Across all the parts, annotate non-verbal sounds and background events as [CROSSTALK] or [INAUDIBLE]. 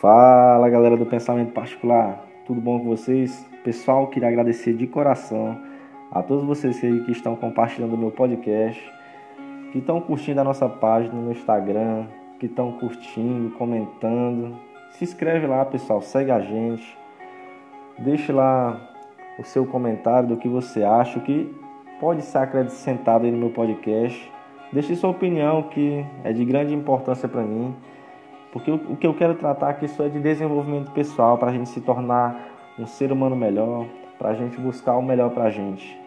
Fala galera do Pensamento Particular, tudo bom com vocês? Pessoal, queria agradecer de coração a todos vocês que estão compartilhando o meu podcast, que estão curtindo a nossa página no Instagram, que estão curtindo, comentando. Se inscreve lá, pessoal, segue a gente. Deixe lá o seu comentário do que você acha, que pode ser acrescentado aí no meu podcast. Deixe sua opinião, que é de grande importância para mim. Porque o que eu quero tratar aqui só é de desenvolvimento pessoal, para a gente se tornar um ser humano melhor, para a gente buscar o melhor para a gente.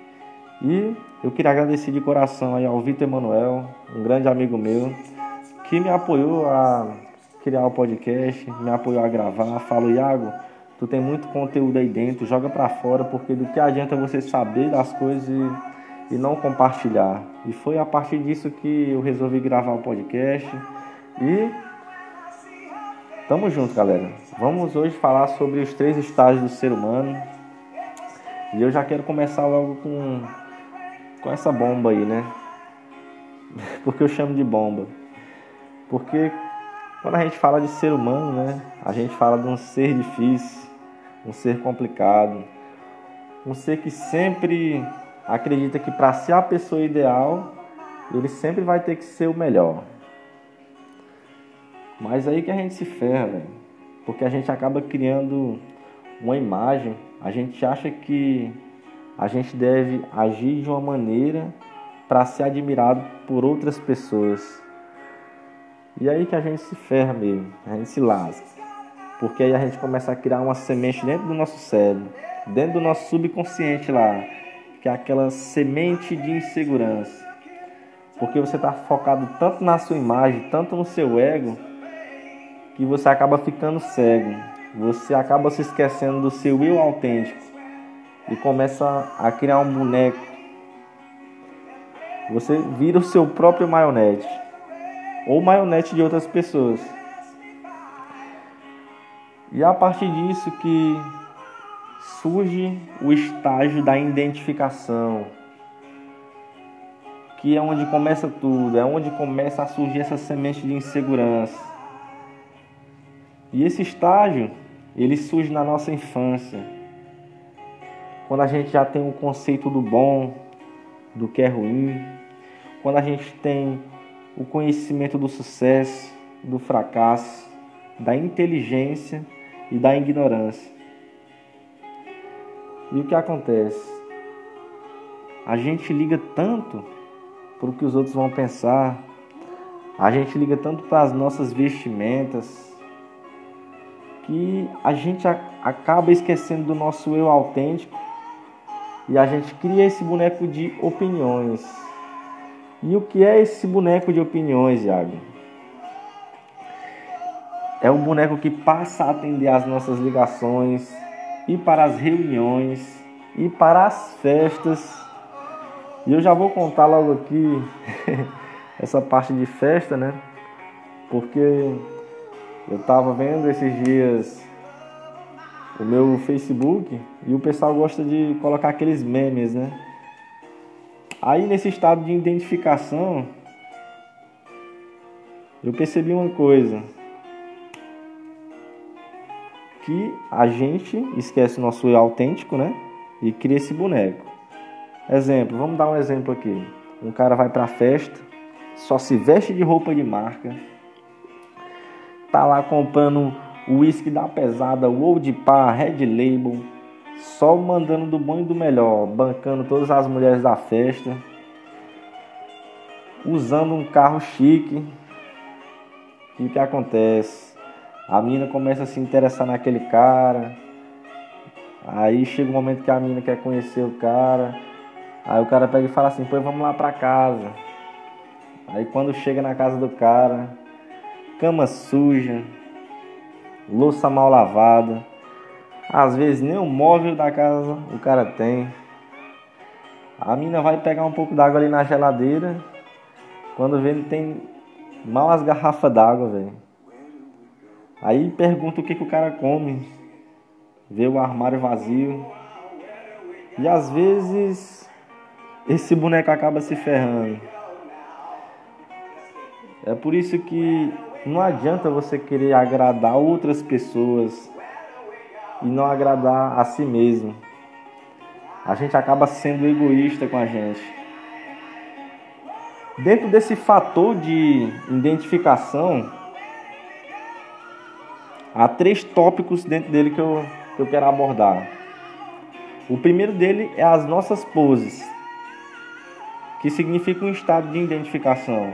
E eu queria agradecer de coração aí ao Vitor Emanuel, um grande amigo meu, que me apoiou a criar o podcast, me apoiou a gravar. Falou, Iago, tu tem muito conteúdo aí dentro, joga para fora, porque do que adianta você saber das coisas e, e não compartilhar. E foi a partir disso que eu resolvi gravar o podcast. E Tamo junto, galera. Vamos hoje falar sobre os três estágios do ser humano. E eu já quero começar logo com, com essa bomba aí, né? [LAUGHS] Porque eu chamo de bomba. Porque quando a gente fala de ser humano, né? A gente fala de um ser difícil, um ser complicado, um ser que sempre acredita que para ser a pessoa ideal, ele sempre vai ter que ser o melhor. Mas aí que a gente se ferra, velho. Porque a gente acaba criando uma imagem, a gente acha que a gente deve agir de uma maneira para ser admirado por outras pessoas. E aí que a gente se ferra mesmo, a gente se lasca. Porque aí a gente começa a criar uma semente dentro do nosso cérebro, dentro do nosso subconsciente lá, que é aquela semente de insegurança. Porque você está focado tanto na sua imagem, tanto no seu ego, que você acaba ficando cego. Você acaba se esquecendo do seu eu autêntico e começa a criar um boneco. Você vira o seu próprio maionete ou maionete de outras pessoas. E é a partir disso que surge o estágio da identificação, que é onde começa tudo, é onde começa a surgir essa semente de insegurança e esse estágio, ele surge na nossa infância. Quando a gente já tem o conceito do bom, do que é ruim, quando a gente tem o conhecimento do sucesso, do fracasso, da inteligência e da ignorância. E o que acontece? A gente liga tanto para o que os outros vão pensar, a gente liga tanto para as nossas vestimentas, que a gente acaba esquecendo do nosso eu autêntico e a gente cria esse boneco de opiniões. E o que é esse boneco de opiniões, Iago? É um boneco que passa a atender às nossas ligações, e para as reuniões, e para as festas. E eu já vou contar logo aqui [LAUGHS] essa parte de festa, né? Porque eu estava vendo esses dias o meu Facebook e o pessoal gosta de colocar aqueles memes, né? Aí nesse estado de identificação, eu percebi uma coisa. Que a gente esquece o nosso eu autêntico, né? E cria esse boneco. Exemplo, vamos dar um exemplo aqui. Um cara vai pra festa, só se veste de roupa de marca, tá lá comprando uísque da pesada, Old Par, Red Label, só mandando do bom e do melhor, bancando todas as mulheres da festa, usando um carro chique. E o que acontece? A mina começa a se interessar naquele cara. Aí chega o um momento que a mina quer conhecer o cara. Aí o cara pega e fala assim: "Pois vamos lá pra casa". Aí quando chega na casa do cara, cama suja, louça mal lavada. Às vezes nem o móvel da casa o cara tem. A mina vai pegar um pouco d'água ali na geladeira. Quando vê, ele tem mal as garrafas d'água, velho. Aí pergunta o que, que o cara come. Vê o armário vazio. E às vezes esse boneco acaba se ferrando. É por isso que Não adianta você querer agradar outras pessoas e não agradar a si mesmo. A gente acaba sendo egoísta com a gente. Dentro desse fator de identificação, há três tópicos dentro dele que eu, que eu quero abordar. O primeiro dele é as nossas poses, que significa um estado de identificação.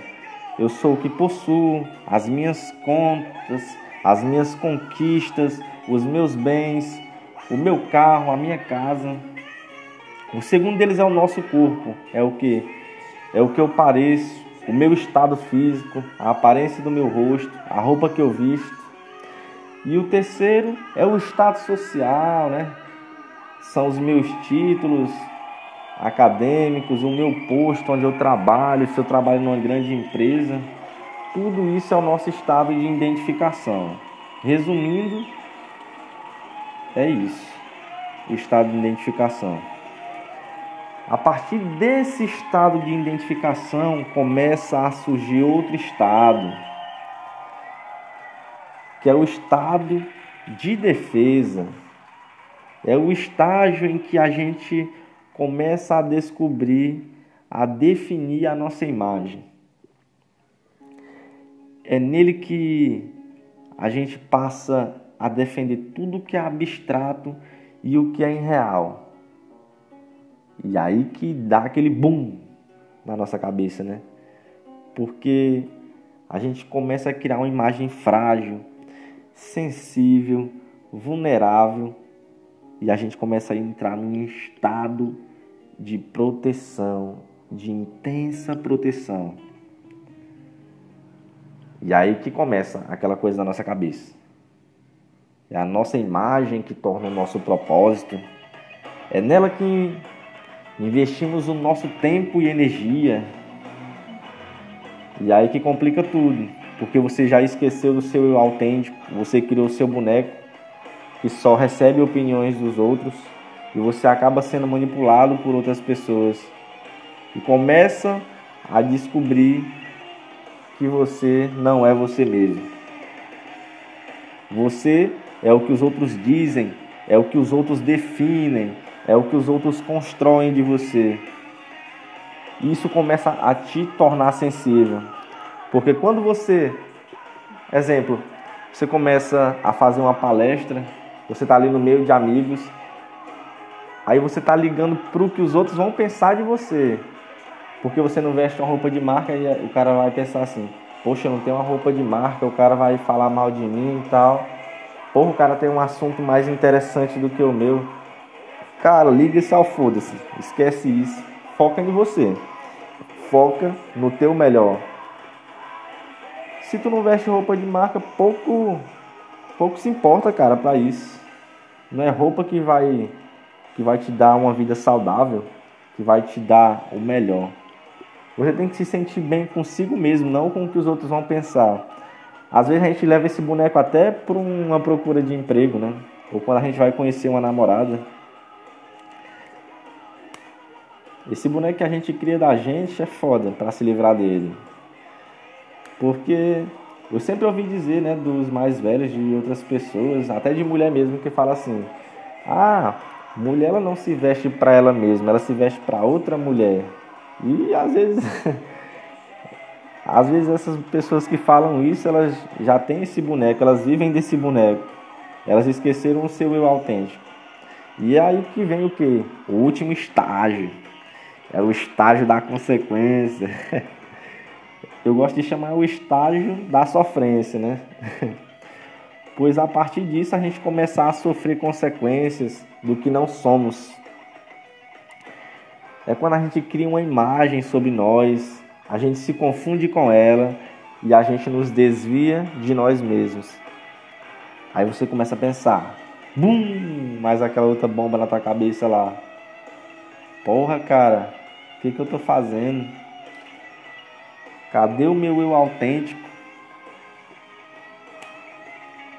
Eu sou o que possuo, as minhas contas, as minhas conquistas, os meus bens, o meu carro, a minha casa. O segundo deles é o nosso corpo, é o que é o que eu pareço, o meu estado físico, a aparência do meu rosto, a roupa que eu visto. E o terceiro é o estado social, né? São os meus títulos acadêmicos, o meu posto onde eu trabalho, se eu trabalho numa grande empresa. Tudo isso é o nosso estado de identificação. Resumindo, é isso. O estado de identificação. A partir desse estado de identificação começa a surgir outro estado, que é o estado de defesa. É o estágio em que a gente começa a descobrir, a definir a nossa imagem. É nele que a gente passa a defender tudo que é abstrato e o que é irreal. E aí que dá aquele boom na nossa cabeça, né? Porque a gente começa a criar uma imagem frágil, sensível, vulnerável e a gente começa a entrar num estado de proteção, de intensa proteção. E aí que começa aquela coisa na nossa cabeça. É a nossa imagem que torna o nosso propósito. É nela que investimos o nosso tempo e energia. E aí que complica tudo, porque você já esqueceu do seu eu autêntico, você criou o seu boneco que só recebe opiniões dos outros e você acaba sendo manipulado por outras pessoas e começa a descobrir que você não é você mesmo. Você é o que os outros dizem, é o que os outros definem, é o que os outros constroem de você. Isso começa a te tornar sensível. Porque quando você, exemplo, você começa a fazer uma palestra, você está ali no meio de amigos, aí você está ligando para o que os outros vão pensar de você. Porque você não veste uma roupa de marca e o cara vai pensar assim: Poxa, eu não tenho uma roupa de marca, o cara vai falar mal de mim e tal. Porra, o cara tem um assunto mais interessante do que o meu. Cara, liga-se ao foda-se. Esquece isso. Foca em você. Foca no teu melhor. Se tu não veste roupa de marca, pouco pouco se importa, cara, para isso. Não é roupa que vai que vai te dar uma vida saudável, que vai te dar o melhor. Você tem que se sentir bem consigo mesmo, não com o que os outros vão pensar. Às vezes a gente leva esse boneco até para uma procura de emprego, né? Ou quando a gente vai conhecer uma namorada. Esse boneco que a gente cria da gente é foda para se livrar dele. Porque eu sempre ouvi dizer, né, dos mais velhos, de outras pessoas, até de mulher mesmo, que fala assim: "Ah, mulher ela não se veste para ela mesma, ela se veste para outra mulher". E às vezes [LAUGHS] às vezes essas pessoas que falam isso, elas já têm esse boneco, elas vivem desse boneco. Elas esqueceram o seu eu autêntico. E aí que vem o que? O último estágio é o estágio da consequência. [LAUGHS] Eu gosto de chamar o estágio da sofrência, né? [LAUGHS] Pois a partir disso a gente começar a sofrer consequências do que não somos. É quando a gente cria uma imagem sobre nós, a gente se confunde com ela e a gente nos desvia de nós mesmos. Aí você começa a pensar, bum, mais aquela outra bomba na tua cabeça lá. Porra, cara, o que, que eu tô fazendo? Cadê o meu eu autêntico?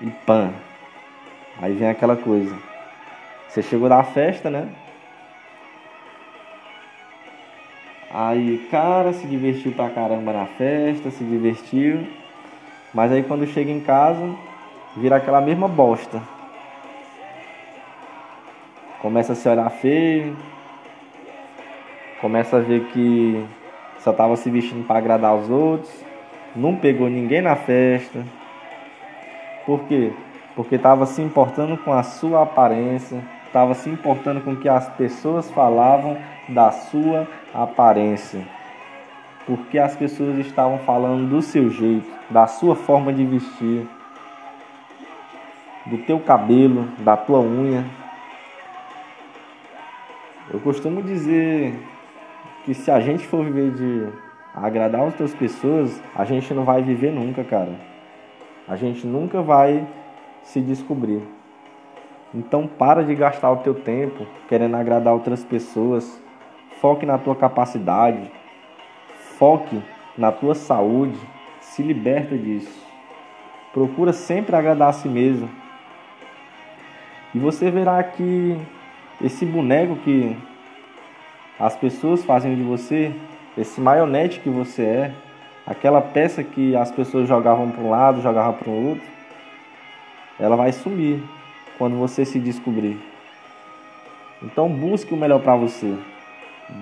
E pã. Aí vem aquela coisa. Você chegou da festa, né? Aí, cara, se divertiu pra caramba na festa, se divertiu. Mas aí quando chega em casa, vira aquela mesma bosta. Começa a se olhar feio, começa a ver que só estava se vestindo para agradar os outros, não pegou ninguém na festa. Por quê? Porque estava se importando com a sua aparência, estava se importando com o que as pessoas falavam da sua aparência. Porque as pessoas estavam falando do seu jeito, da sua forma de vestir, do teu cabelo, da tua unha. Eu costumo dizer que se a gente for viver de agradar as outras pessoas, a gente não vai viver nunca, cara. A gente nunca vai se descobrir. Então para de gastar o teu tempo querendo agradar outras pessoas. Foque na tua capacidade. Foque na tua saúde. Se liberta disso. Procura sempre agradar a si mesmo. E você verá que esse boneco que as pessoas fazem de você, esse maionete que você é, aquela peça que as pessoas jogavam para um lado, jogavam para o outro, ela vai sumir quando você se descobrir. Então busque o melhor para você.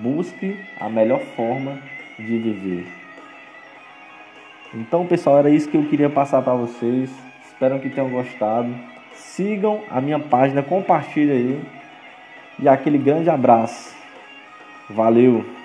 Busque a melhor forma de viver. Então, pessoal, era isso que eu queria passar para vocês. Espero que tenham gostado. Sigam a minha página, compartilhem aí. E aquele grande abraço. Valeu!